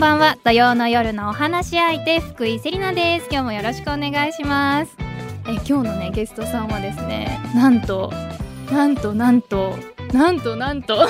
んばんは。土曜の夜のお話し相手福井セリナです。今日もよろしくお願いします。え今日のねゲストさんはですねなんとなんとなんとなんとなんと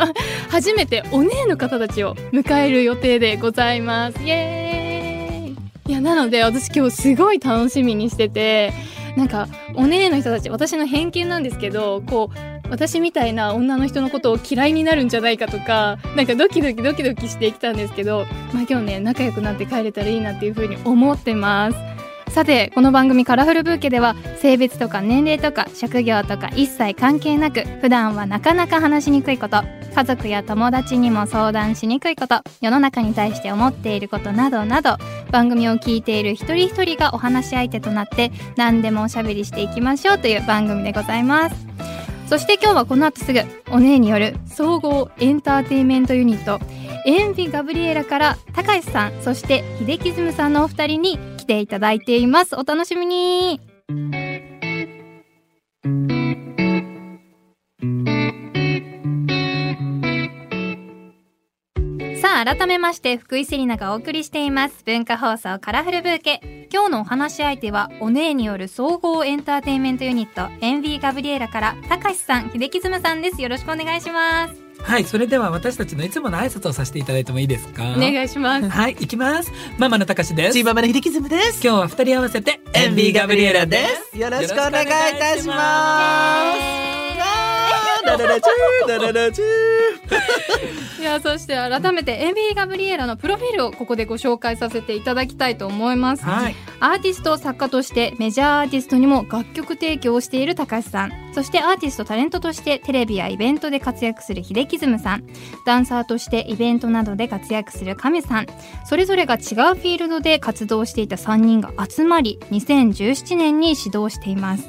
初めてお姉の方たちを迎える予定でございます。イエーイ。いやなので私今日すごい楽しみにしててなんかお姉の人たち私の偏見なんですけどこう私みたいな女の人のことを嫌いになるんじゃないかとかなんかドキドキドキドキしてきたんですけど、まあ、今日ね仲良くなって帰れたらいいなっていう風に思ってます。さてこの番組「カラフルブーケ」では性別とか年齢とか職業とか一切関係なく普段はなかなか話しにくいこと家族や友達にも相談しにくいこと世の中に対して思っていることなどなど番組を聞いている一人一人がお話し相手となって何でもおしゃべりしていきましょうという番組でございます。そして今日はこの後すぐお姉による総合エンターテインメントユニットエンビガブリエラから高橋さんそして秀樹ズムさんのお二人に来ていただいています。お楽しみに。さあ改めまして福井セリナがお送りしています文化放送カラフルブーケ今日のお話し相手はお姉による総合エンターテインメントユニットエンビーガブリエラから高橋さん秀樹ズムさんですよろしくお願いしますはい、それでは私たちのいつもの挨拶をさせていただいてもいいですか？お願いしますはい、行きます。ママのたかしです。チーママの秀樹ズムです。今日は二人合わせてエンビーガブリエラです。よろしくお願いいたします。ダララチューダララチュ いやそして改めてエンビーガブリエラのプロフィールをここでご紹介させていただきたいと思います、はい、アーティスト作家としてメジャーアーティストにも楽曲提供をしている高橋さん。そしてアーティストタレントとしてテレビやイベントで活躍する秀樹ズムさん。ダンサーとしてイベントなどで活躍する亀さん。それぞれが違うフィールドで活動していた3人が集まり2017年に始動しています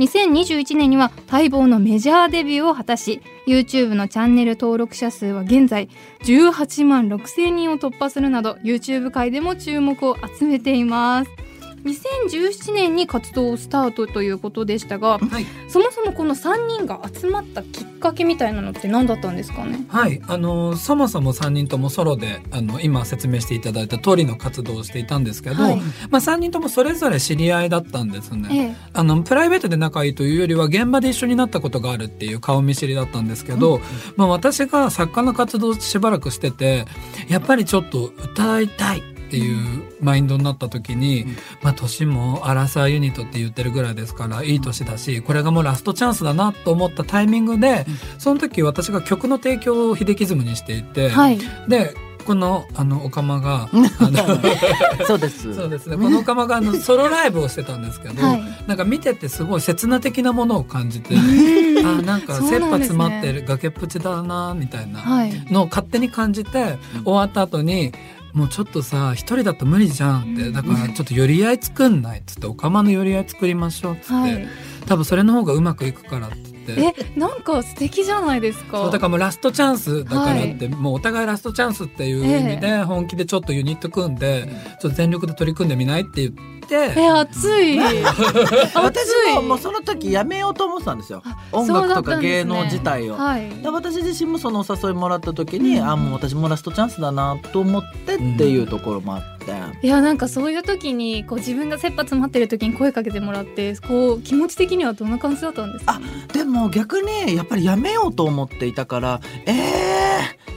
2021年には待望のメジャーデビューを果たし YouTube のチャンネル登録者数は現在18万6000人を突破するなど YouTube 界でも注目を集めています。2017年に活動をスタートということでしたが、はい、そもそもこの3人が集まったきっかけみたいなのって何だったんですかね？はい、あのそもそも3人ともソロであの今説明していただいた通りの活動をしていたんですけど、はい。まあ、3人ともそれぞれ知り合いだったんですね。ええ。あのプライベートで仲いいというよりは現場で一緒になったことがあるっていう顔見知りだったんですけど、まあ、私が作家の活動をしばらくしててやっぱりちょっと歌いたいっていうマインドになった時に、まあ年もアラサーユニットって言ってるぐらいですからいい年だしこれがもうラストチャンスだなと思ったタイミングで、その時私が曲の提供を秀樹ズムにしていて、はい。でこのあのおかまがあのー そうです。そうですね。このおかまがあのソロライブをしてたんですけど、はい。なんか見ててすごい刹那的なものを感じてあなんか切羽詰まってる崖っぷちだなみたいなはい。のを勝手に感じて終わった後にもうちょっとさ一人だと無理じゃんって。だからちょっと寄り合い作んないっつっておかまの寄り合い作りましょうっつって、はい。多分それの方がうまくいくからって言って。えなんか素敵じゃないですか。そうだからもうラストチャンスだからって、もうお互いラストチャンスっていう意味で本気でちょっとユニット組んで、ちょっと全力で取り組んでみないって言って、え熱い。私ももうその時やめようと思ってたんですよ。音楽とか芸能自体を。はい。で私自身もそのお誘いもらった時に、うん。あもう私もラストチャンスだなと思ってっていうところもあって、いやなんかそういう時にこう自分が切羽詰まってる時に声かけてもらってこう気持ち的にはどんな感じだったんですか？あでも逆にやっぱりやめようと思っていたからえー、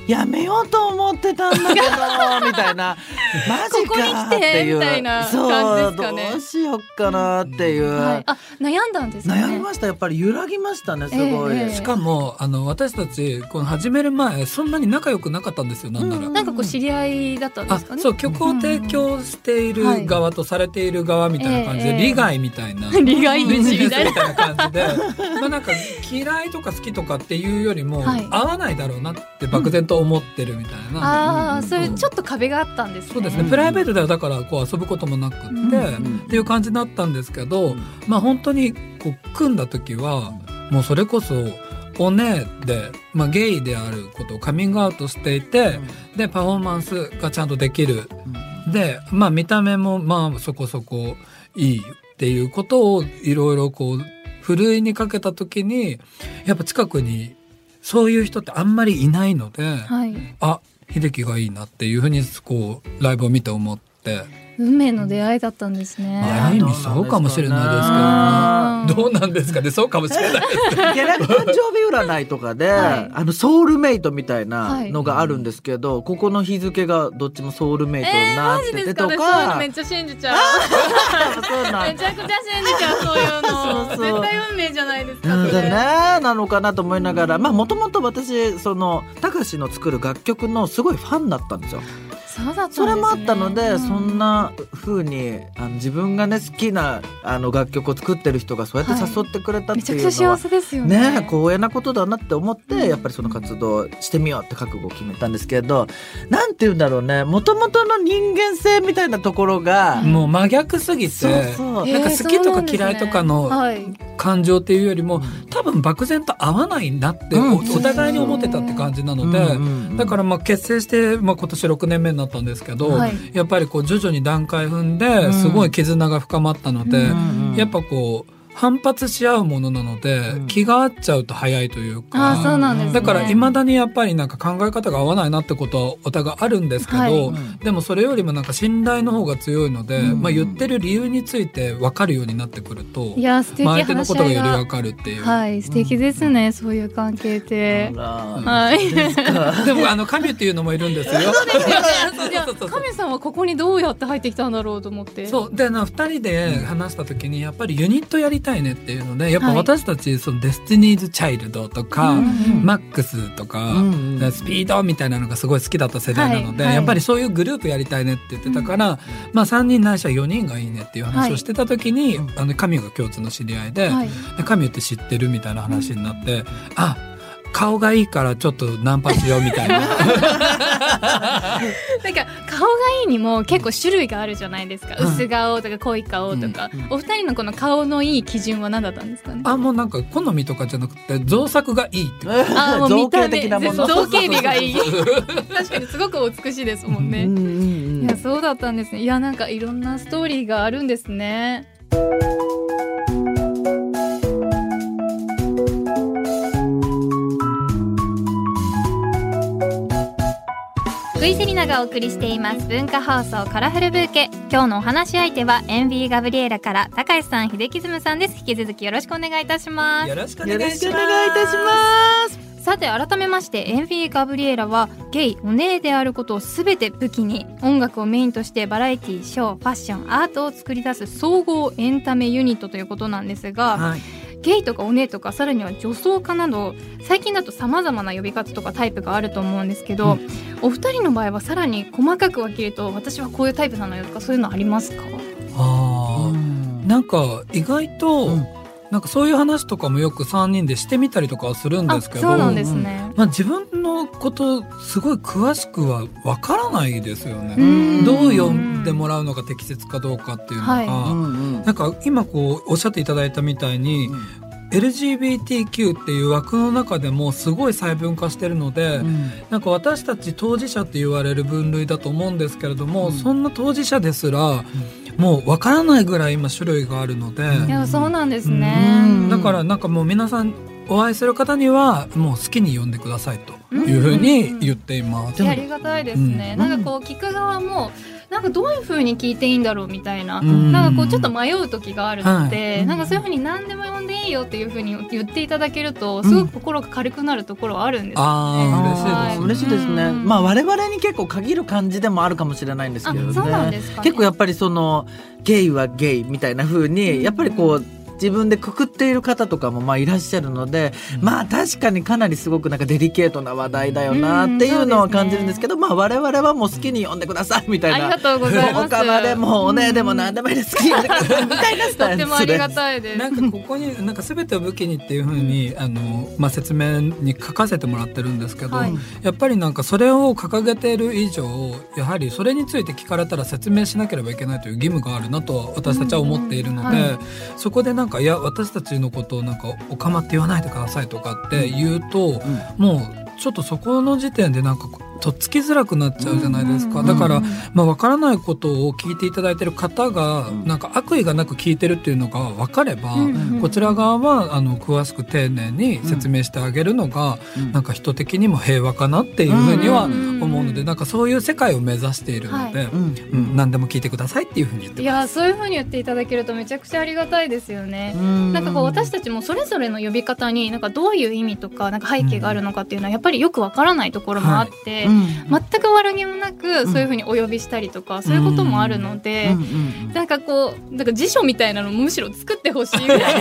やめようと思ってたんだけどみたいな。マジここにか来てっていうみたいなそう感じですかね。どうしよっかなっていう、はい、あ悩んだんですね。悩みました。やっぱり揺らぎましたねすごい、ええ。しかもあの私たちこの始める前そんなに仲良くなかったんですよなんなら。うん。なんかこう知り合いだったんであすかね。そう曲を提供している側とされている側みたいな感じで、ええ利害みたいな、利害みみたいな。たいな感じで。まあなんか嫌いとか好きとかっていうよりも、はい。合わないだろうなって漠然と思ってるみたいな。ああ、うんそういうちょっと壁があったんですね。そうですね、うん。プライベートではだからこう遊ぶこともなくって、うん。っていう感じだったんですけど、まあ本当にこう組んだ時はもうそれこそお姉で、まあ、ゲイであることをカミングアウトしていて、でパフォーマンスがちゃんとできる。でまあ見た目もまあそこそこいいっていうことをいろいろこうふるいにかけた時にやっぱ近くにそういう人ってあんまりいないので、はい。あ秀樹がいいなっていうふうにこうライブを見て思って。運命の出会いだったんですね。まあ、ある意味そうかもしれないですけどね。どうなんですかね、そうかもしれないですね。いや 誕生日占いとかで、はいあのソウルメイトみたいなのがあるんですけど、ここの日付がどっちもソウルメイトにえー、なって。てとか、めっちゃ信じちゃう。そうなんめちゃくちゃ信じちゃうそういうの。絶対運命じゃないですか。ねなのかなと思いながらまあもともと私そのたかしの作る楽曲のすごいファンだったんですよ。そうだったんですそね。れもあったので、うんそんな風にあの自分がね好きなあの楽曲を作ってる人がそうやって誘ってくれたっていうのは、くちゃ幸せですよね。ね光栄なことだなって思って、うん。やっぱりその活動してみようって覚悟を決めたんですけどなんて言うんだろうねもともとの人間性みたいなところが、もう真逆すぎて、そうなんか好きとか嫌いとかの感情っていうよりも、多分漠然と合わないなって、うん。おお互いに思ってたって感じなので、うんうんうんだからまあ結成して、まあ、今年6年目になったんですけど、はい。やっぱりこう徐々に段階踏んうでん。すごい絆が深まったので、うんうん。やっぱこう反発し合うものなので、うん気が合っちゃうと早いというか。そうなんですね。だから未だにやっぱりなんか考え方が合わないなってことはお互いあるんですけど、はいでもそれよりもなんか信頼の方が強いので、うんまあ言ってる理由について分かるようになってくると、いや素敵まあ相手のことがより分かるっていう。はい素敵ですね、そういう関係って。はい。ですかでもあの神っていうのもいるんですよ。神さんはここにどうやって入ってきたんだろうと思って。そうでな2人で話した時にやっぱりユニットやりたいねっていうのでやっぱはい。私たちそのデスティニーズ・チャイルドとか、 MAX とか、スピードみたいなのがすごい好きだった世代なので、やっぱりそういうグループやりたいねって言ってたから、まあ3人ないしは4人がいいねっていう話をしてた時に、あの神が共通の知り合いで,、はい。で神って知ってるみたいな話になって、あ顔がいいからちょっとナンパしようみたいな。なんか顔がいいにも結構種類があるじゃないですか。うん薄顔とか濃い顔とか、うんお二人のこの顔のいい基準は何だったんですかね？あもうなんか好みとかじゃなくて造作がいいってあもう造見た目造形美がいい。確かにすごくお美しいですもんね。うんうんうんいやそうだったんですね。いやなんかいろんなストーリーがあるんですね。福井セリナがお送りしています文化放送カラフルブーケ今日のお話し相手は MB ガブリエラから高橋さん秀樹さんです引き続きよろしくお願いいたしますよろしくお願いします。しくお願いいたします。さて改めましてエンフィー・ガブリエラはゲイお姉であることを全て武器に音楽をメインとしてバラエティショーファッションアートを作り出す総合エンタメユニットということなんですが、はい。ゲイとかお姉とかさらには女装家など最近だとさまざまな呼び方とかタイプがあると思うんですけど、お二人の場合はさらに細かく分けると私はこういうタイプなのよとかそういうのありますか？ああ、なんか意外と、うんなんかそういう話とかもよく3人でしてみたりとかはするんですけどそうなんですね。まあ、自分のことすごい詳しくはわからないですよね。ん。どう読んでもらうのが適切かどうかっていうのが、はい。うんうん。なんか今こうおっしゃっていただいたみたいに、LGBTQ っていう枠の中でもすごい細分化してるので、うん。なんか私たち当事者って言われる分類だと思うんですけれども、うん。そんな当事者ですら、もうわからないぐらい今種類があるので、いやそうなんですね。うん。だからなんかもう皆さんお会いする方にはもう好きに呼んでくださいというふうに言っています。いやありがたいですね、うん。なんかこう聞く側もなんかどういう風に聞いていいんだろうみたいな、うん。なんかこうちょっと迷う時があるので、はい。なんかそういう風に何でも呼んでいいよっていう風に言っていただけるとすごく心が軽くなるところはあるんですよね。あー嬉しいですね。うんまあ我々に結構限る感じでもあるかもしれないんですけどね。あそうなんですかね結構やっぱりそのゲイはゲイみたいな風にやっぱりこう自分でくくっている方とかもまあいらっしゃるので、まあ確かにかなりすごくなんかデリケートな話題だよなっていうのは感じるんですけど、まあ我々はもう好きに呼んでくださいみたいな。ありがとうございます。おかまでもおねでも何でもいいです好きに呼んでくださいみたいなスとタイルってもありがでたいです。なんかここになんか全てを武器にっていうふうにあの、まあ、説明に書かせてもらってるんですけど、はいやっぱりなんかそれを掲げている以上やはりそれについて聞かれたら説明しなければいけないという義務があるなと私たちは思っているので、うんうんはそこでなんかいや私たちのことをなんかおかまって言わないでくださいとかって言うと、もうちょっとそこの時点でなんかとっつきづらくなっちゃうじゃないですか、うんだから、うんまあ、分からないことを聞いていただいてる方が、うん。なんか悪意がなく聞いてるっていうのが分かれば、うんこちら側はあの詳しく丁寧に説明してあげるのが、うん。なんか人的にも平和かなっていうふうにはうん思うので、なんかそういう世界を目指しているので、はい。うんうん、何でも聞いてくださいっていうふうに言っていやそういう風に言っていただけるとめちゃくちゃありがたいですよね。ななんかこう私たちもそれぞれの呼び方になんかどういう意味とかなんか背景があるのかっていうのはやっぱりよくわからないところもあって、全く悪気もなくそういうふうにお呼びしたりとか、そういうこともあるので、なんかこうなんか辞書みたいなのもむしろ作ってほしいぐらい。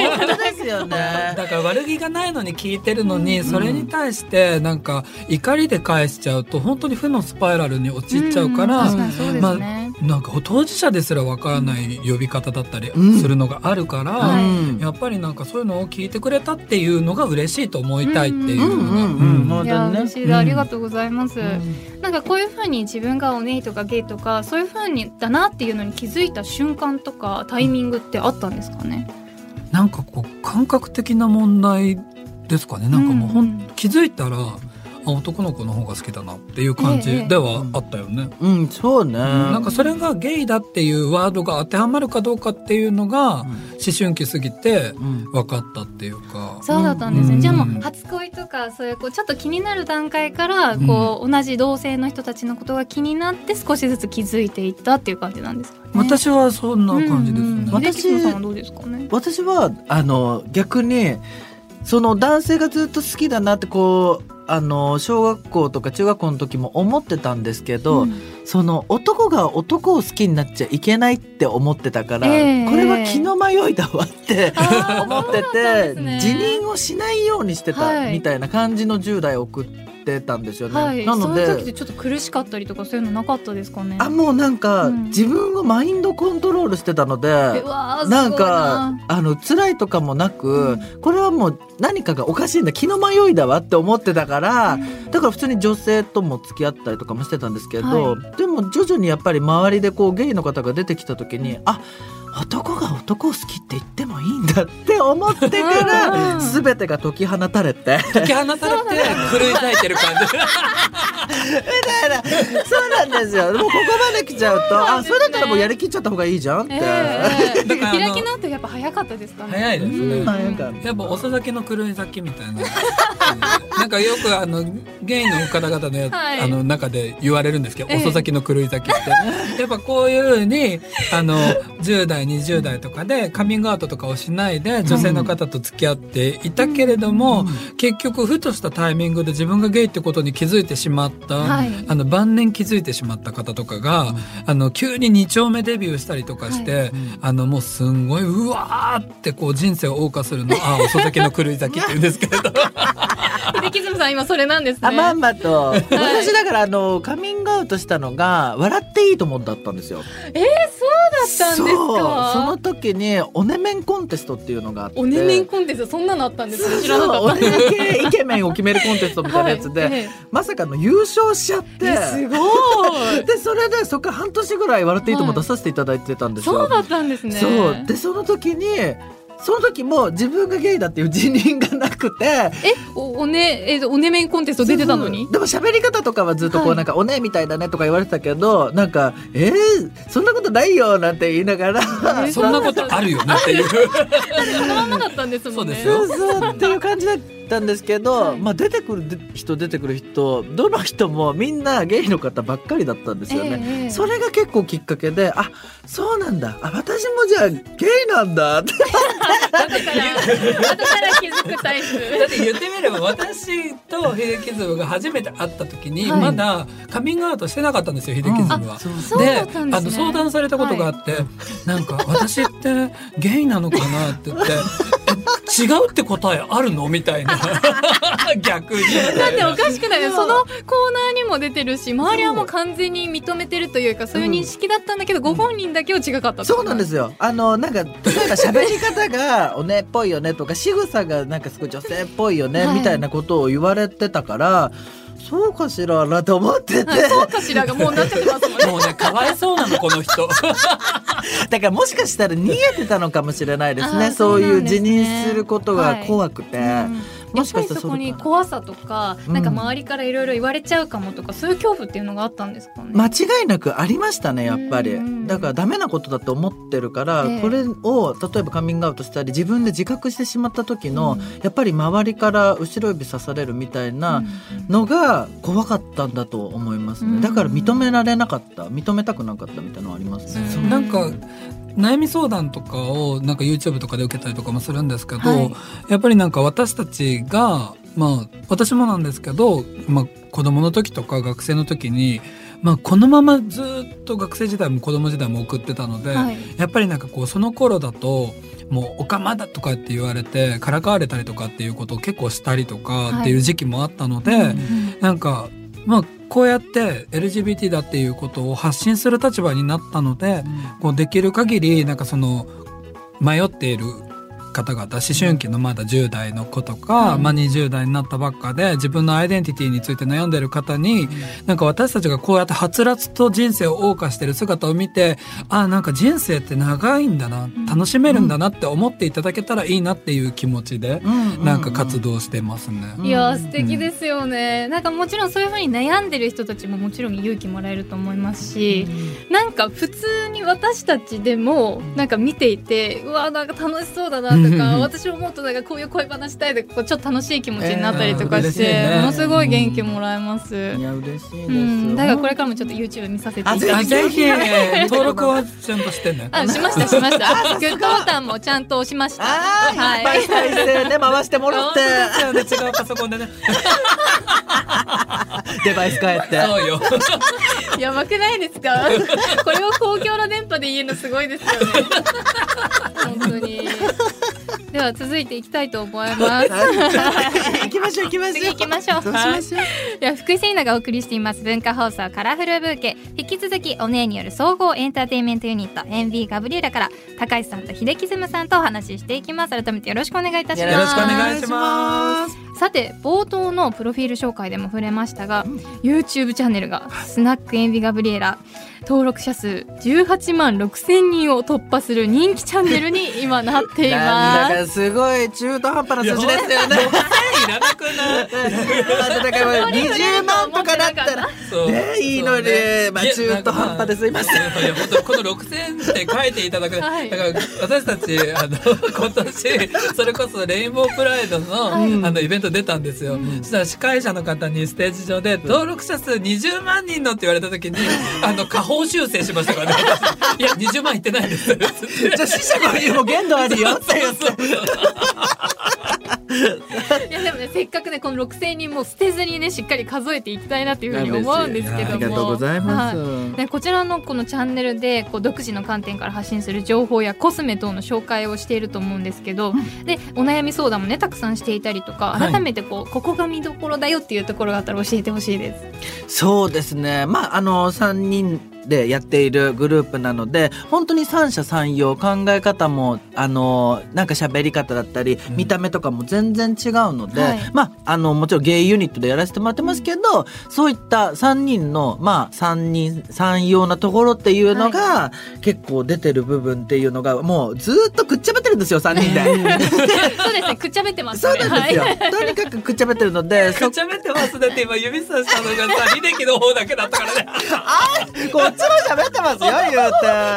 ですよね。だから悪気がないのに聞いてるのに、うんそれに対してなんか怒りで返しちゃうと本当に負のスパイラルに陥っちゃうから、ん確かにそうですね。なんか当事者ですらわからない呼び方だったりうん。するのがあるから、はい。うんやっぱりなんかそういうのを聞いてくれたっていうのが嬉しいと思いたいっていうのが、うんうんうんうん。本当にね。いや嬉しいありがとうございます。うん。なんかこういう風に自分がおネイとかゲイとかそういう風にだなっていうのに気づいた瞬間とかタイミングってあったんですかね？なんかこう感覚的な問題ですかね。なんかもうほん、うん。うん気づいたらあ男の子の方が好きだなっていう感じではあったよね。うん、そうね。なんかそれがゲイだっていうワードが当てはまるかどうかっていうのがうん思春期過ぎてうん分かったっていうか。そうだったんですね、うんじゃあもう初恋とかそういうこうちょっと気になる段階からこう、同じ同性の人たちのことが気になって少しずつ気づいていったっていう感じなんですかね。私はそんな感じですうんうんね。私はどうですかね。私はあの逆にその男性がずっと好きだなってこうあの小学校とか中学校の時も思ってたんですけど、うん。その男が男を好きになっちゃいけないって思ってたから、ええ。これは気の迷いだわって思ってて、ね。辞任をしないようにしてたはい。みたいな感じの10代を送ってたんですよね。はい、なのそういう時でってちょっと苦しかったりとかそういうのなかったですかね？あもうなんか、うん自分をマインドコントロールしてたので。なんかあの辛いとかもなく、うこれはもう何かがおかしいんだ気の迷いだわって思ってたから、だから普通に女性とも付き合ったりとかもしてたんですけど、はでも徐々にやっぱり周りでこうゲイの方が出てきた時にあ男が男を好きって言ってもいいんだって思ってかうん。ら全てが解き放たれて。解き放たれて狂い咲いてる感じ。そうなんですよ。もうここまで来ちゃうとあそれだったらもうやりきっちゃった方がいいじゃんって。ええだからあの開き直ってやっぱ早かったですかね。早いですね。うん。早か。ったやっぱ遅咲きの狂い咲きみたいな。なんかよくあのゲイの方々のはい。あの中で言われるんですけど、ええ。遅咲きの狂い咲きって。やっぱこういうふうにあの10代20代とかでカミングアウトとかをしないで女性の方と付き合っていたけれども、結局ふとしたタイミングで自分がゲイってことに気づいてしまった、はい。あの晩年気づいてしまった方とかが、あの急に2丁目デビューしたりとかして、あのもうすんごいうわーってこう人生を謳歌するの あ遅咲きの狂い咲きって言うんですけれど。秀樹さん今それなんですね。あまんまと、私だからあのカミングアウトしたのが笑っていいと思ったんですよ。えー、そうだったんですそうか。その時におねめんコンテストっていうのがあっておねめんコンテストそんなのあったんですか？知らなかった。イケメンを決めるコンテストみたいなやつで、はいえまさかの優勝しちゃって。えすごい。でそれでそこから半年ぐらい笑っていいとも出させていただいてたんですよ。そうだったんですね。そうでその時にその時も自分がゲイだっていう辞任がなくてえ、おおねえおねめんコンテスト出てたのに？そう。でも喋り方とかはずっとこはいうなんか「おね」みたいだねとか言われてたけどなんか「えー、そんなことないよ」なんて言いながら。えそんなことあるよねっていう。このままだったんですもんね。そうですよ。そうそう。っていう感じだったんですけど、はい。まあ出てくる人出てくる人どの人もみんなゲイの方ばっかりだったんですよね。ええそれが結構きっかけであそうなんだ。あ私もじゃあゲイなんだ。っ て後から後から気づくタイプ。だって言ってみれば私と秀樹ズムが初めて会った時にはい。まだカミングアウトしてなかったんですよ秀樹ズムは。そうんですね。あの相談されたことがあって、なんか私ってゲイなのかなって言ってえ違うって答えあるの？みたいな 逆に。だっておかしくないそのコーナーにも出てるし周りはもう完全に認めてるというかそういう認識だったんだけど、ご本人だけは違かったそうなんですすよ。あのなんか例えば喋り方がおねっぽいよねとか仕草がなんかすごい女性っぽいよね、はい。みたいなことを言われてたからそうかしらなと思って。て、はい、そうかしらがもうなっちゃってますもんね。もうねかわいそうなのこの人。だからもしかしたら逃げてたのかもしれないですね。そういう辞任することが怖くて、うんやっぱりそこに怖さとか、なんか周りからいろいろ言われちゃうかもとか、そういう恐怖っていうのがあったんですかね？間違いなくありましたねやっぱり。だからダメなことだと思ってるから、これを例えばカミングアウトしたり自分で自覚してしまった時の、やっぱり周りから後ろ指刺されるみたいなのが怖かったんだと思いますね。だから認められなかった認めたくなかったみたいなのありますね。なんか悩み相談とかをなんか YouTube とかで受けたりとかもするんですけど、はい、やっぱりなんか私たちがまあ私もなんですけど、まあ、子供の時とか学生の時にまあ、このままずっと学生時代も子供時代も送ってたので、はい、やっぱりなんかこうその頃だともう「おかまだ」とかって言われてからかわれたりとかっていうことを結構したりとかっていう時期もあったので、はい、なんかまあこうやって LGBT だっていうことを発信する立場になったので、こうできる限りなんかその迷っている方々思春期のまだ10代の子とか、うん、まあ、20代になったばっかで自分のアイデンティティについて悩んでる方に、うん、なんか私たちがこうやってはつらつと人生を謳歌してる姿を見てあなんか人生って長いんだな楽しめるんだなって思っていただけたらいいなっていう気持ちで、なんか活動してますね。いや素敵ですよね、なんかもちろんそういうふうに悩んでる人たちももちろん勇気もらえると思いますし、うん、なんか普通に私たちでもなんか見ていてうわなんか楽しそうだなとか私思うとなんかこういう恋話したいでこうちょっっと楽しい気持ちになったりとかして、えーね、ものすごい元気もらえます。いや嬉しいです、うん、だからこれからもちょっと YouTube 見させていただきぜひ 登録はちゃんとしてね。あしましたしました。グッドボタンもちゃんと押しました。はい。再生で回してもらって。違うパソコンでね。デバイス変えて。そうよ。やばくないですか？これを公共の電波で言えるのすごいですよね。本当に。では続いていきたいと思います。行きましょう行きましょう。次行きましょう。はい、では福井セリナがお送りしています文化放送カラフルブーケ引き続きお姉による総合エンターテインメントユニット NB ガブリューラから高橋さんと秀樹ズムさんとお話ししていきます。改めてよろしくお願いいたします。よろしくお願いします。さて冒頭のプロフィール紹介でも触れましたが、うん、YouTube チャンネルがスナックエンビガブリエラ登録者数18万6千人を突破する人気チャンネルに今なっています。すごい中途半端な数字ですよねいらなくないだから20万とかだったらねいいのに、ね、まあ中途半端ですいません。いや本当この6000って書いていただく、はい、だから私たちあの今年それこそレインボープライドのはい、あのイベント出たんですよ、うん、そしたら司会者の方にステージ上で登録者数20万人のって言われた時にあの下方修正しましたからね。いや20万いってないです。じゃあ死者がも限度あるよって言って いやでもねせっかくねこの6,000人も捨てずにねしっかり数えていきたいなっていうふうに思うんですけども。ありがとうございます、はい、こちらのこのチャンネルでこう独自の観点から発信する情報やコスメ等の紹介をしていると思うんですけど、でお悩み相談もねたくさんしていたりとか改めてこう、はい、ここが見どころだよっていうところがあったら教えてほしいです。そうですね。まああの3人でやっているグループなので本当に三者三様考え方もあのなんか喋り方だったり、見た目とかも全然違うので、はい、まああのもちろんゲイユニットでやらせてもらってますけどそういった3人のまあ3人三様なところっていうのが、はい、結構出てる部分っていうのがもうずっとくっちゃべるんですよ3人で。そうですねくっちゃべってます、ね、そうなんですよ、はい、とにかくくっちゃべってるので くっちゃべってますだって今指さしたのがさ秀樹の方だけだったからね。あこっちも喋ってますよ言うて。いや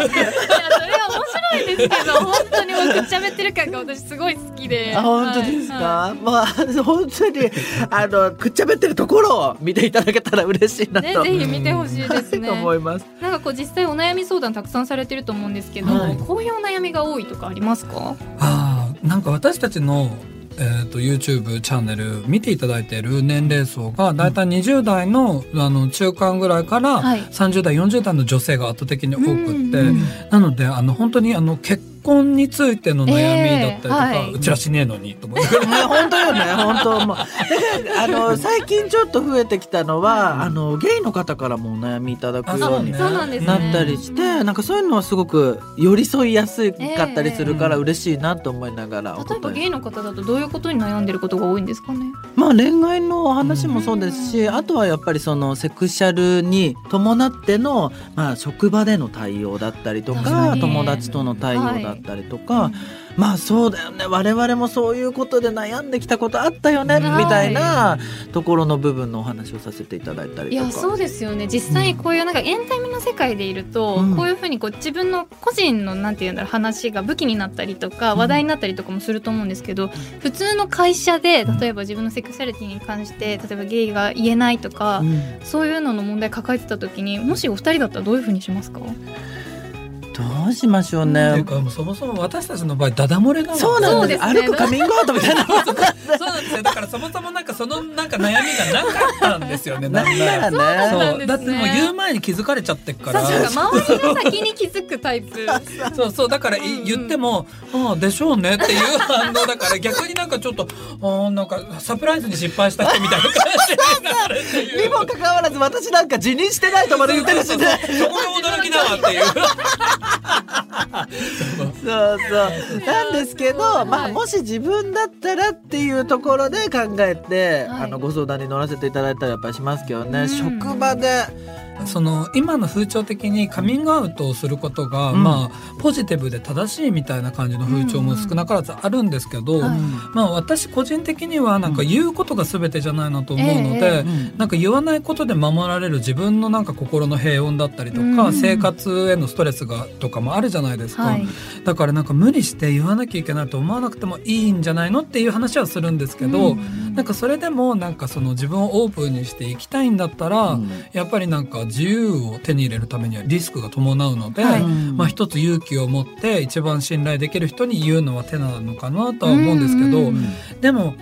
それは面白いですけど本当にくっちゃべってる感が私すごい好きで。あ本当ですか？はい、まあ本当にあのくっちゃべってるところを見ていただけたら嬉しいなと。ね、ぜひ見てほしいですね。思います。なんかこう実際お悩み相談たくさんされてると思うんですけど、はい、こういうお悩みが多いとかありますか？ああなんか私たちのえーと、YouTube チャンネル見ていただいている年齢層がだいたい20代の,、あの中間ぐらいから30代40代の女性が圧倒的に多くって、なのであの本当にあの結婚についての悩みだったりとか、えーはい、うちらしねえのにと思って。本当よね、本当もう。あの 最近ちょっと増えてきたのは、あのゲイの方からもお悩みいただくようになったりして、ね、なんかそういうのはすごく寄り添いやすかったりするから嬉しいなと思いながら、えー、例えばゲイの方だとどういうことに悩んでることが多いんですかね？まあ恋愛の話もそうですし、あとはやっぱりそのセクシャルに伴ってのまあ職場での対応だったりとか、友達との対応だったりったりとか、まあそうだよね。我々もそういうことで悩んできたことあったよね、はい。みたいなところの部分のお話をさせていただいたりとか。いやそうですよね。実際こういうなんかエンタメの世界でいると、うん。こういうふうにこう自分の個人のなんていうんだろう話が武器になったりとかうん。話題になったりとかもすると思うんですけど、普通の会社で例えば自分のセクシャリティに関して例えばゲイが言えないとか、うん。そういうのの問題抱えてた時にもしお二人だったらどういうふうにしますか？どうしましょうっていうね。かもうそもそも私たちの場合ダダ漏れなので。そうなんですね。歩くカミングアウトみたいな。そうなんですよ。だからそもそもなんかそのなんか悩みがなかったんですよね ななんんならなら。そうなんね。ですね。だってもう言う前に気づかれちゃってっから。周りが先に気づくタイプ。そうそうだからいう言っても「ああでしょうね」っていう反応だから逆になんかちょっとああなんかサプライズに失敗した人みたいな感じににもかかわらず私なんか辞任してないとまで言ってるしね。そこが驚きだわっていう。そうそう。なんですけど、まあもし自分だったらっていうところで考えて、はいあのご相談に乗らせていただいたらやっぱりしますけどね。うん職場で。その今の風潮的にカミングアウトをすることが、うん。まあポジティブで正しいみたいな感じの風潮も少なからずあるんですけど、はい。まあ私個人的にはなんか言うことが全てじゃないなと思うので、ええうん。なんか言わないことで守られる自分のなんか心の平穏だったりとか、うん。生活へのストレスがとかもあるじゃないですか、はい。だからなんか無理して言わなきゃいけないと思わなくてもいいんじゃないのっていう話はするんですけど、うん。なんかそれでもなんかその自分をオープンにしていきたいんだったら、うん。やっぱりなんか自由を手に入れるためにはリスクが伴うので、はい。うんまあ一つ勇気を持って一番信頼できる人に言うのは手なのかなとは思うんですけど、でも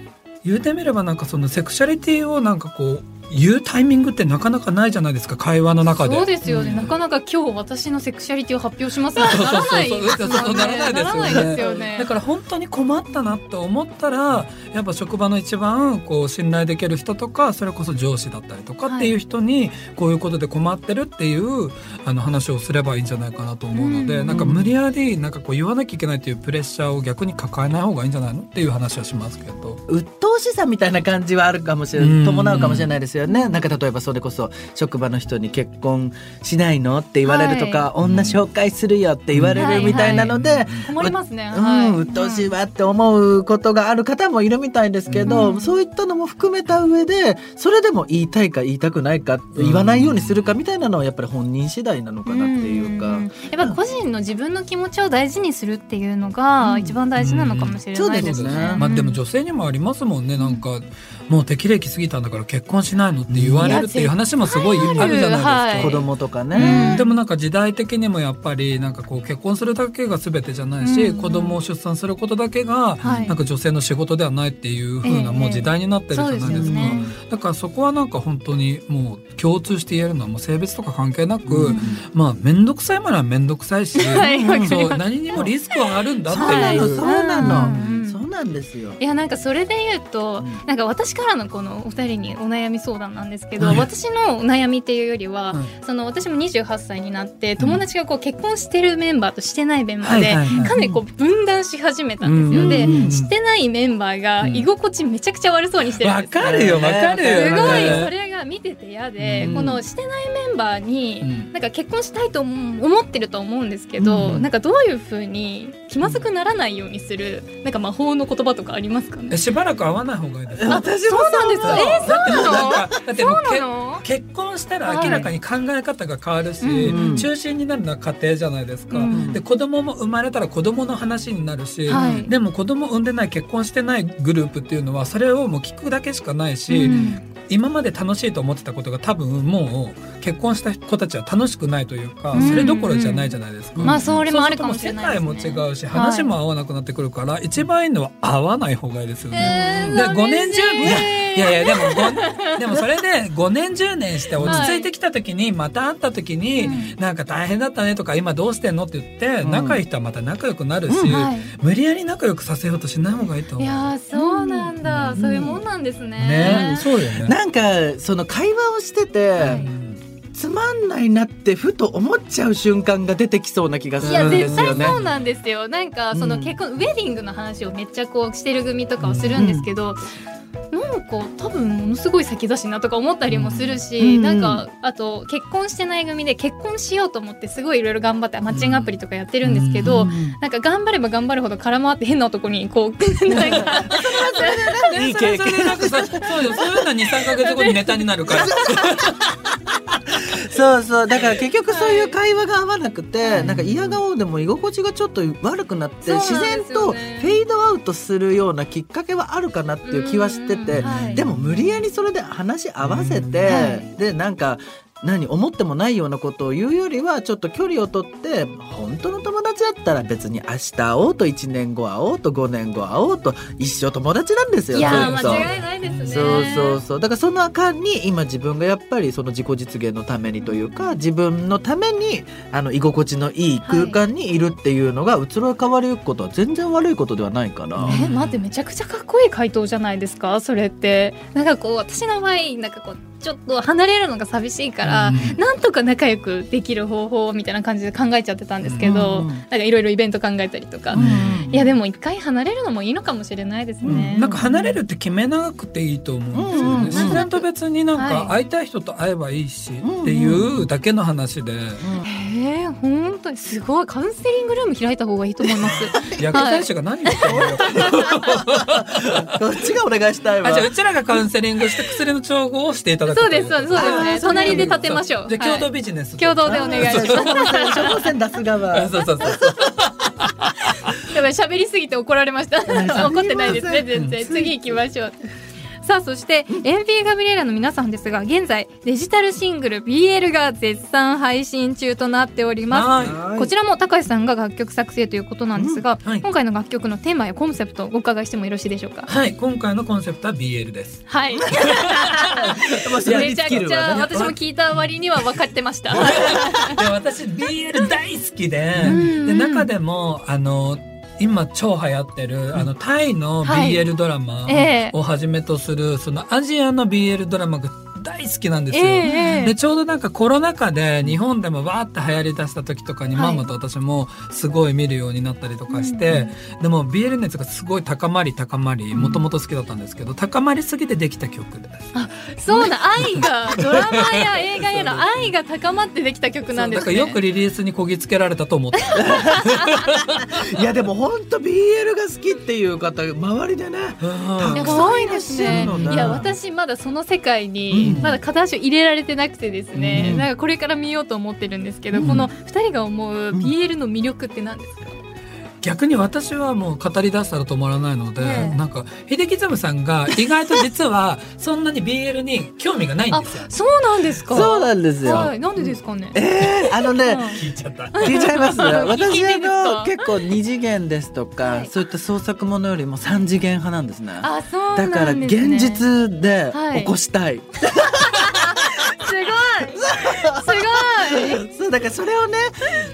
言うてみればなんかそのセクシャリティをなんかこう言うタイミングってなかなかないじゃないですか会話の中で。そうですよね、うん。なかなか今日私のセクシャリティを発表しますならないそうそうそうそうそうならないですよね。ならないですよね。だから本当に困ったなって思ったらやっぱ職場の一番こう信頼できる人とかそれこそ上司だったりとかっていう人にこういうことで困ってるっていうあの話をすればいいんじゃないかなと思うので、うん。なんか無理やりなんかこう言わなきゃいけないっていうプレッシャーを逆に抱えない方がいいんじゃないの？っていう話はしますけど。鬱陶しさみたいな感じはあるかもしれうん。ない伴うかもしれないですよね。なんか例えばそれこそ職場の人に結婚しないのって言われるとか、女紹介するよって言われるみたいなので、困りますね、うん、鬱陶しいわって思うことがある方もいるみたいですけど、うん。そういったのも含めた上でそれでも言いたいか言いたくないか言わないようにするかみたいなのはやっぱり本人次第なのかなっていうか。ん。やっぱ個人の自分の気持ちを大事にするっていうのが一番大事なのかもしれないですね。うん。そうですね。まあでも女性にもありますもんね。なんかもう適齢期過ぎたんだから結婚しないのって言われるっていう話もすごいあるじゃないですか。はい。子供とかうん。ね、でもなんか時代的にもやっぱりなんかこう結婚するだけが全てじゃないし、うん子供を出産することだけがはい。なんか女性の仕事ではないっていう風ええなもう時代になってるじゃないですか、だからそこはなんか本当にもう共通して言えるのはもう性別とか関係なく、うんまあ面倒くさいものは面倒くさいし、そう何にもリスクはあるんだってそうなのいうそうなの、なんですよ。いやなんかそれで言うと、うん。なんか私からのこのお二人にお悩み相談なんですけど、はい。私のお悩みっていうよりは、はいその私も28歳になって友達がこう結婚してるメンバーとしてないメンバーで、かなりこう分断し始めたんですよ、うんで、うん。してないメンバーが居心地めちゃくちゃ悪そうにしてるんわですよ。かるよわかる。よすごいそれが見てて嫌で、うん。このしてないメンバーに、うん。なんか結婚したいと思思ってると思うんですけど、うん。なんかどういうふうに気まずくならないようにするなんか魔法の言葉とかありますかね？えしばらく会わない方がいいです私もそうなんです。か？えーだってもうなんかだってもうけそうなの？結婚したら明らかに考え方が変わるし、うん中心になるのは家庭じゃないですか、うんで子供も生まれたら子供の話になるし、はい。でも子供産んでない結婚してないグループっていうのはそれをもう聞くだけしかないし、うん今まで楽しいと思ってたことが多分もう結婚した子たちは楽しくないというか、うん。それどころじゃないじゃないですか。うん。まあそれもあるかもしれないです、ね、世界も違うし話も合わなくなってくるから、一番いいのは合わない方がいいですよね。でえーなん5年10年いやえーいやいやでもごでもそれで5年10年して落ち着いてきた時に、また会った時に、うん。なんか大変だったねとか今どうしてんのって言って、うん。仲いい人はまた仲良くなるし、うんはい。無理やり仲良くさせようとしない方がいいと思う。いやーそうなんだ、うん。そういうもんなんですね。ねそうよね。なんかその会話をしてて、はいつまんないなってふと思っちゃう瞬間が出てきそうな気がすいやるんで絶すよね。対そうなんですよ。なんかそのうん結婚、ウェディングの話をめっちゃこうしてる組とかをするんですけど、なん。なんか多分ものすごい先だしなとか思ったりもするし、うん。なんかあと結婚してない組で結婚しようと思ってすごいいろいろ頑張ってマッチングアプリとかやってるんですけど、なんか頑張れば頑張るほど空回って変な男にこう なんか いい経験。そうよそういうのは23か月後にネタになるから そうそうだから結局そういう会話が合わなくて、なんか嫌顔でも居心地がちょっと悪くなって、自然よとねフェードアウトするようなきっかけはあるかなっていう気はしてて、うん。はい。でも無理やりそれで話合わせて、はい。でなんか何思ってもないようなことを言うよりはちょっと距離を取って本当の友達だったら別に明日会おうと1年後会おうと5年後会おうと一生友達なんですよ。いや間違いないですね。そうそうそうだからその間に今自分がやっぱりその自己実現のためにというか自分のためにあの居心地のいい空間にいるっていうのが移ろい変わりゆくことは全然悪いことではないから。え待ってめちゃくちゃかっこいい回答じゃないですか？それってなんかこう私の場合なんかこうちょっと離れるのが寂しいから、うん。なんとか仲良くできる方法みたいな感じで考えちゃってたんですけど、うんなんかいろいろイベント考えたりとか、いやでも一回離れるのもいいのかもしれないですね、なんか離れるって決めなくていいと思うんですよね、自然と別になんはい。か会いたい人と会えばいいしんっていうだけの話で、へえ本当にすごい。カウンセリングルーム開いた方がいいと思います。薬剤師が何言ってんの？よ、こっちがお願いしたいわ。あじゃあうちらがカウンセリングして薬の調合をしていただくそうですそうですそうです。ね隣で立てましょう。じゃあ共同はいビジネス、共同でお願いします。処方箋出すあ側。そうそうそう やばい喋りすぎて怒られました。怒ってないですね全然。次行きましょうさあそしてエンフィーガブリエラの皆さんですが現在デジタルシングル BL が絶賛配信中となっております。はい。こちらも高橋さんが楽曲作成ということなんですが、うん。はい。今回の楽曲のテーマやコンセプトをお伺いしてもよろしいでしょうか？はい今回のコンセプトは BL です。はい。めちゃくちゃ私も聞いた割には分かってました。で私 BL 大好きでうん。で中でもあの今超流行ってるあのタイのはい。BL ドラマええ。をはじめとするそのアジアの BL ドラマが大好きなんですよ。ええでちょうどなんかコロナ禍で日本でもわーって流行りだした時とかに、はい。ママと私もすごい見るようになったりとかして、でも BL 熱がすごい高まり高まりもともと好きだったんですけど高まりすぎてできた曲です。そうな 愛がドラマや映画への愛が高まってできた曲なんですね。そうだからよくリリースにこぎつけられたと思って いやでも本当 BL が好きっていう方周りでね。うん。たくさん多いですねいらっしゃるのねいや私まだその世界にうんまだ片足を入れられてなくてですね、うん。なんかこれから見ようと思ってるんですけど、うん。この二人が思う BL の魅力って何ですか、逆に私はもう語り出したら止まらないので、ええ。なんか秀樹ズムさんが 意外と実はそんなに BL に興味がないんあですよ。そうなんですか？そうなんですよ。はい、なんでですかね、えーあのね。聞いちゃった。聞いちゃいます。私の結構二次元ですとか、はい。そういった創作ものよりも三次元派なんですね。あそうなんだから現実ではい。起こしたい、すごい。すごい。そうだからそれをね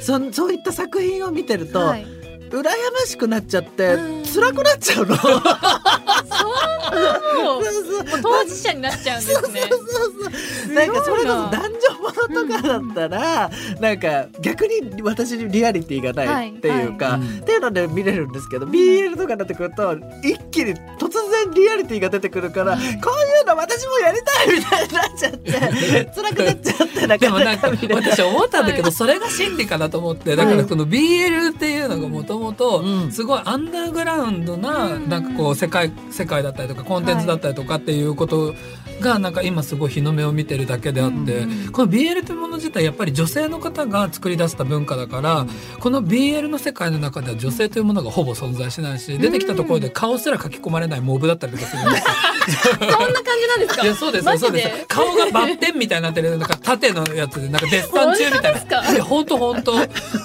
そそういった作品を見てると、はい羨ましくなっちゃってうん。辛くなっちゃうの。当事者になっちゃうんですね。そうそうな。んかそれこそ男女ものとかだったら、なんか逆に私にリアリティがないっていうか、はいっていうので見れるんですけど、BL とかになってくると一気に突然リアリティが出てくるから、こういうの私もやりたいみたいになっちゃって 辛くなっちゃってでもなんか。私思ったんだけどそれが真理かなと思ってだからこの BL っていうのがもともとうん。すごいアンダーグラウンドなうん。なんかこう世界世界だったりとかコンテンツだったりとかっていうことがなんか今すごい日の目を見てるだけであってうんこの BL というもの自体やっぱり女性の方が作り出した文化だからこの BL の世界の中では女性というものがほぼ存在しないし出てきたところで顔すら書き込まれないモブだったりとかするんですよ。そんな感じなんですか？い やそうですそうです。よ顔がバッテンみたいになってるなんか縦のやつでなんかデッサン中みたいな。本当本当。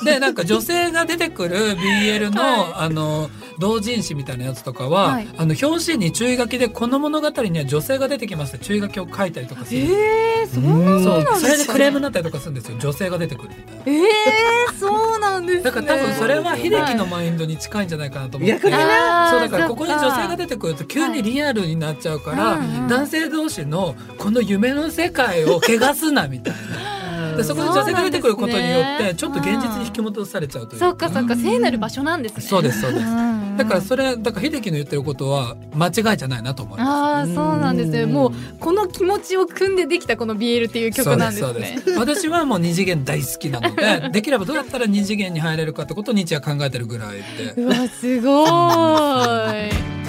でなんか女性が出てくる BL の、はい。あの同人誌みたいなやつとかは、はい。あの表紙に注意書きでこの物語には女性が出てきますって注意書きを書いたりとかする。えー、そうなんそうですかそれでクレームになったりとかするんですよ。女性が出てくるみたいな。えー、そうなんですね。だから多分それは秀樹のマインドに近いんじゃないかなと思って、そうだからここに女性が出てくると急にリアルになっちゃうから、はい。男性同士のこの夢の世界を汚すなみたいな。でそこに女性が出てくることによってちょっと現実に引き戻されちゃうという。そっかそっか。聖なる場所なんですね。そうですそうです。ん。だからそれだから秀樹の言ってることは間違いじゃないなと思います。ああそうなんですねもうこの気持ちを組んでできたこの BL っていう曲なんですそうでねすそうです。私はもう二次元大好きなので できればどうやったら二次元に入れるかってことを日夜考えてるぐらいで。うわすごーい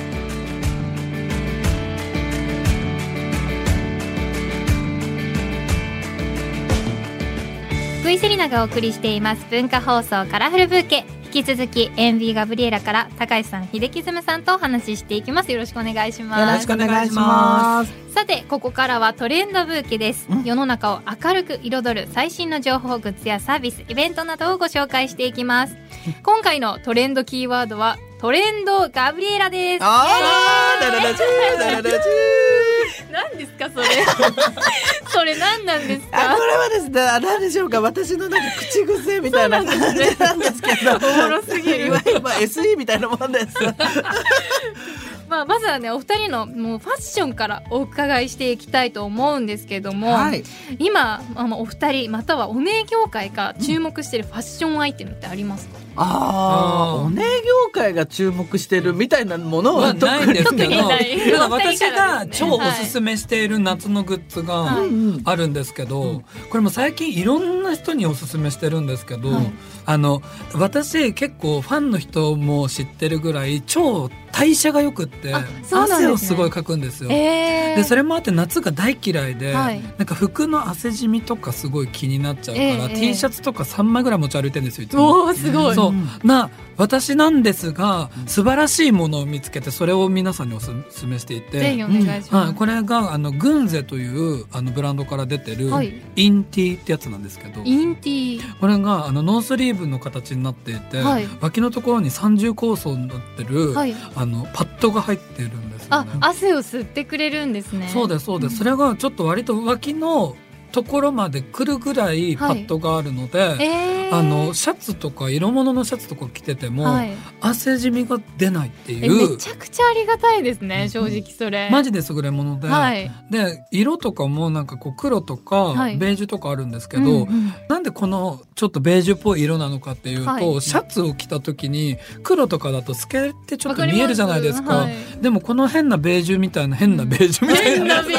福井セリナがお送りしています文化放送カラフルブーケ。引き続き MV ガブリエラから高橋さん秀樹ズムさんとお話ししていきます。よろしくお願いします。よろしくお願いします。さてここからはトレンドブーケです。うん。世の中を明るく彩る最新の情報グッズやサービスイベントなどをご紹介していきます。今回のトレンドキーワードはトレンドガブリエラです。あーダララチューダララチュー。何ですかそれ。それ何なんですあかこれはですねあ何でしょうか？私のなんか口癖みたいな感じなんですけど。おもろすぎる まあ SE みたいなもんです。まあまずはねお二人のもうファッションからお伺いしていきたいと思うんですけども、はい。今あのお二人またはお姉業界が注目しているファッションアイテムってありますか、あああーお姉業界が注目してるみたいなものははないんですけど。ただ私が超おすすめしている夏のグッズがあるんですけど、これも最近いろんな人におすすめしてるんですけど、はい。あの私結構ファンの人も知ってるぐらい超代謝がよくって、ね。汗をすごいかくんですよ。えー、でそれもあって夏が大嫌いで、はい。なんか服の汗じみとかすごい気になっちゃうから、ええ T シャツとか3枚ぐらい持ち歩いてるんですよいつも。おーすごい、そうな私なんですが素晴らしいものを見つけてそれを皆さんにおすすめしていて、これがあのグンゼというあのブランドから出てる、はい。インティってやつなんですけど。インティこれがあのノースリーブの形になっていて、はい。脇のところに三重構造になってる、はい。あのパッドが入ってるんですよあね。汗を吸ってくれるんですね。そうですそうです、うん。それがちょっと割と脇のところまで来るぐらいパッドがあるので、えー、あのシャツとか色物のシャツとか着てても、はい。汗じみが出ないってえいう。めちゃくちゃありがたいですね正直それ。マジで優れもので、はい。で色とかもなんかこう黒とかはい。ベージュとかあるんですけど、うんうん。なんでこのちょっとベージュっぽい色なのかっていうと、はい。シャツを着た時に黒とかだと透けてちょっと見えるじゃないですか。でもこの変なベージュみたいな変なベージュみたいな、こ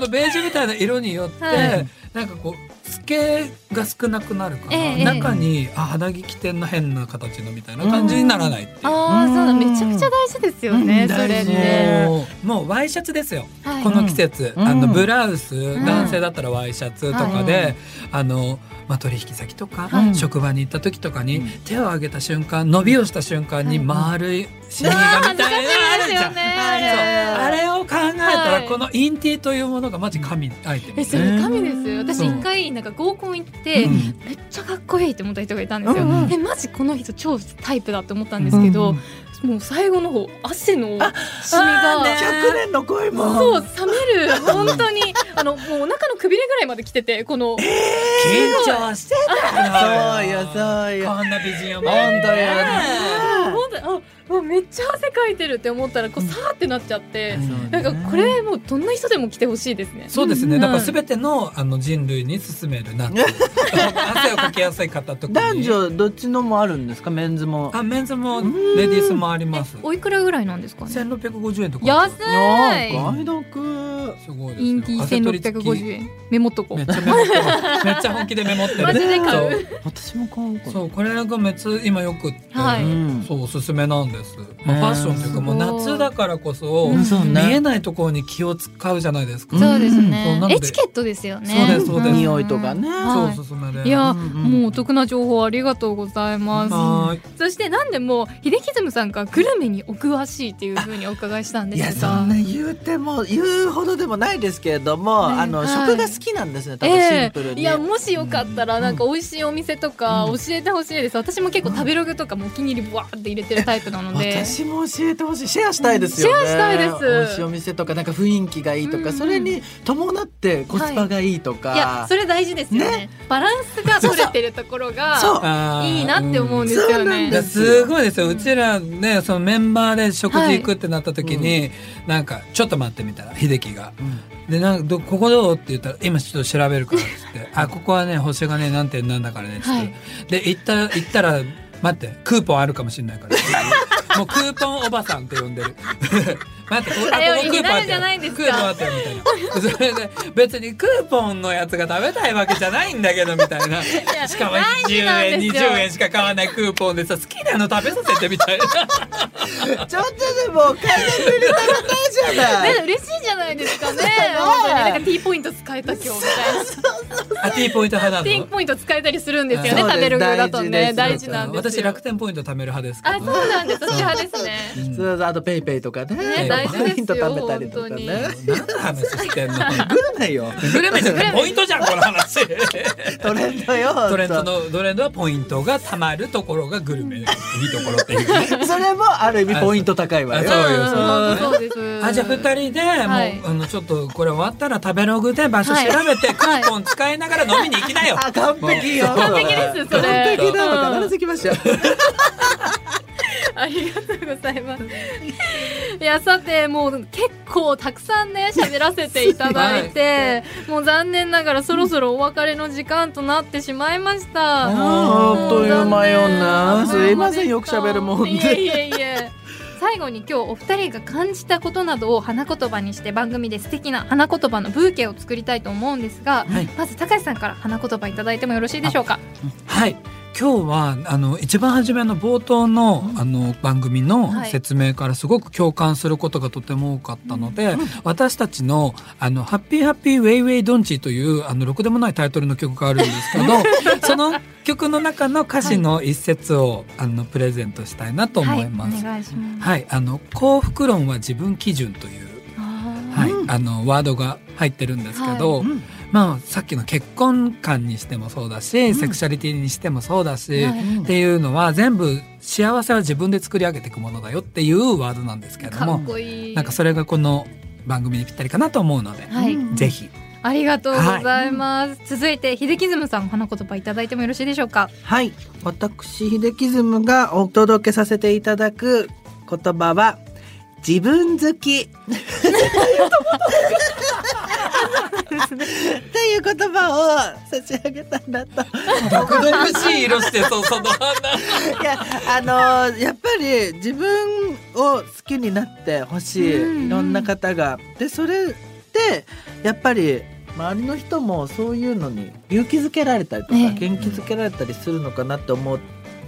のベージュみたいな色によって、はい。なんかこう透けが少なくなるから、ええ中にあ肌着着てんな変な形のみたいな感じにならないっていう。ああそうめちゃくちゃ大事ですよねうん。それっ大事。てもうもうワイシャツですよ、はい。この季節、うん。あのブラウス、ん。男性だったらワイシャツとかで、はいあのまあ、取引先とか、はい。職場に行った時とかに、うん。手を挙げた瞬間伸びをした瞬間にはい。丸い死神がみたいなあるじゃん。あれを考えたら、はい。このインティというものがマジ神アイテムえそれ神ですよ。私一回なんか合コン行って、うん。めっちゃかっこいいって思った人がいたんですよ、うんうん。えマジこの人超タイプだって思ったんですけど、もう最後の方汗のシミが、あーね。100年の恋も。そう冷める。本当に。あのもうお腹のくびれぐらいまで来ててこの、緊張してたそうよそうよ。こんな美人を本当よね本当にあもうめっちゃ汗かいてるって思ったらこうさーってなっちゃって、うんなんかこれもうどんな人でも来てほしいですね。そうですね。うんだからすべてのあの人類に勧めるなって。汗をかきやすい方とか男に。女どっちのもあるんですかメンズも？あメンズもレディースもあります。おいくらぐらいなんですかね？千六百五十円とか。安あい。解読すごいですよ。インティ千六百五十円メモっとこう。めっちゃメモってる。めっちゃ本気でメモってる。マジで買うそう私も買おうそうこれがめっちゃ今よくって、はいうんそうおすすめなんです。まあ、ファッションというかもう夏だからこそ、うんそうね見えないところに気を使うじゃないですか。そうですそうなねの。でエチケットですよね。そうですそうですん匂いとかねそうはいおすすめで。いや、うんうんもうお得な情報ありがとうございます。はーい。そしてなんでも秀樹ズムさんがグルメにお詳しいっていうふうにお伺いしたんいやですが。そんな言うても言うほどでもないですけれども、はいあの、はい。食が好きなんですね多分シンプルに、いやもしよかったらなんか美味しいお店とかうん。教えてほしいです。私も結構食べログとかもお気に入りブワーって入れてるタイプなので。私も教えてほしい。シェアしたいですよね、シェアしたいです。美味しいお店とかなんか雰囲気がいいとか、うんうん。それに伴ってコスパがいいとか、い。やそれ大事ですよね。ね。バランスが取れてるところがいいなって思うんですよそうなんねいやです。すごいですよ、うちらねそのメンバーで食事行くってなった時に、なんかちょっと待ってみたら秀樹がうん「でなんここどう?」って言ったら「今ちょっと調べるから」っつって「あここはね星がね何点なんだからね」っつって、はい。で行ったら行ったら待ってクーポンあるかもしれないから。もうクーポンおばさんって呼んでる待ってここクーポンあったになるじゃないですか。クーポンあったよみたいな。それで別にクーポンのやつが食べたいわけじゃないんだけどみたいな。やしかも大事なん10円ですよ。20円しか買わないクーポンでさ好きなの食べさせてみたいな。ちょっとでもお金振りたらないじゃないね嬉しいじゃないですかね。本当になんか T ポイント使えた今日みたいな。あ T ポイント派な T のポイント使えたりするんですよね食べる具だとね。大大事です事なんですよ。私楽天ポイント貯める派ですけあどそうなんです。そっち派ですね。うんそうあとペイペイとかね。ね大事ですよイント貯めたりとかね何の話してんの？グルメよ。グルメじゃないポイントじゃんこの話。トレンドよトレンドのトレンドはポイントが貯まるところがグルメ。いいところっていうね。それもある意味ポイント高いわよ。あそうですあじゃあ二人でもう、はい。あのちょっとこれ終わったら食べログで場所調べて、クーポン使いながら飲みに行きなよ。あ完璧よ。完璧ですそれ完璧だ必ず行きましょうありがとうございます。いやさてもう結構たくさんね喋らせていただいて、もう残念ながらそろそろお別れの時間となってしまいました。あっという間よなすいませんよく喋るもんでいえいえいえ。最後に今日お二人が感じたことなどを花言葉にして番組で素敵な花言葉のブーケを作りたいと思うんですが、はいまず高橋さんから花言葉いただいてもよろしいでしょうか？はい。今日はあの一番初めの冒頭のあの番組のはい。説明からすごく共感することがとても多かったので、私たちのあのハッピーハッピーウェイウェイドンチーというあのろくでもないタイトルの曲があるんですけど、その曲の中の歌詞の一節を、あのプレゼントしたいなと思います。はい、あの幸福論は自分基準という、はい、うんあのワードが入ってるんですけど、うんまあさっきの結婚観にしてもそうだし、んセクシャリティにしてもそうだし、はいっていうのは全部幸せは自分で作り上げていくものだよっていうワードなんですけれどかっも、こいい。なんかそれがこの番組にぴったりかなと思うので、はい。うんぜひ。ありがとうございます。続いて秀樹ズムさん花言葉いただいてもよろしいでしょうか？はい私秀樹ズムがお届けさせていただく言葉は自分好き っていう言葉を差し上げたんだと。毒々しい色してそうその花。いやあのやっぱり自分を好きになってほしい、うん。うんいろんな方が。でそれでやっぱり周りの人もそういうのに勇気づけられたりとか、ええ元気づけられたりするのかなって思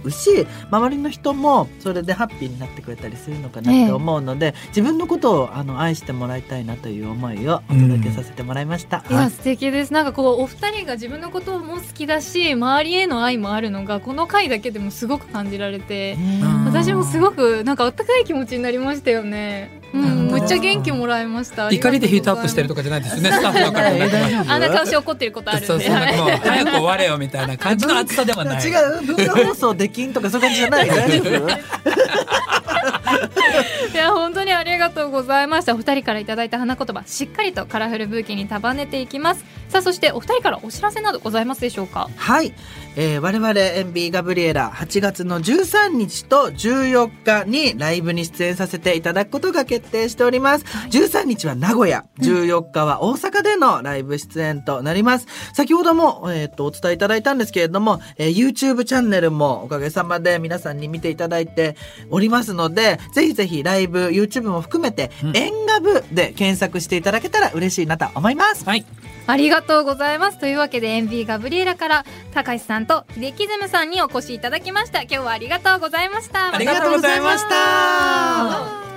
うし周りの人もそれでハッピーになってくれたりするのかなって思うので、自分のことをあの愛してもらいたいなという思いをお届けさせてもらいました。いや素敵です。なんかこうお二人が自分のことも好きだし、周りへの愛もあるのがこの回だけでもすごく感じられて、うん私もすごくなんかあったかい気持ちになりましたよね。うん、うん。めっちゃ元気もらいました。怒りでヒートアップしてるとか。かじゃないですよね。スタッフの方あんな顔して怒ってることある。そうそう。早く終われよみたいな感じの熱さではない。違う。文化放送できんとかそういう感じじゃない。大丈夫？いや本当にありがとうございました。お二人からいただいた花言葉しっかりとカラフルブーケに束ねていきます。さあそしてお二人からお知らせなどございますでしょうか？はい、えー、我々 MB ガブリエラ8月の13日と14日にライブに出演させていただくことが決定しております、13日は名古屋。14日は大阪でのライブ出演となります。先ほども、えー、とお伝えいただいたんですけれども、えー YouTube チャンネルもおかげさまで皆さんに見ていただいておりますのでぜひぜひライブ YouTube も含めて、うん。縁ガブで検索していただけたら嬉しいなと思います。はい。ありがとうございます。というわけで MB ガブリエラから高橋さんと秀樹ズムさんにお越しいただきました。今日はありがとうございました。ありがとうございました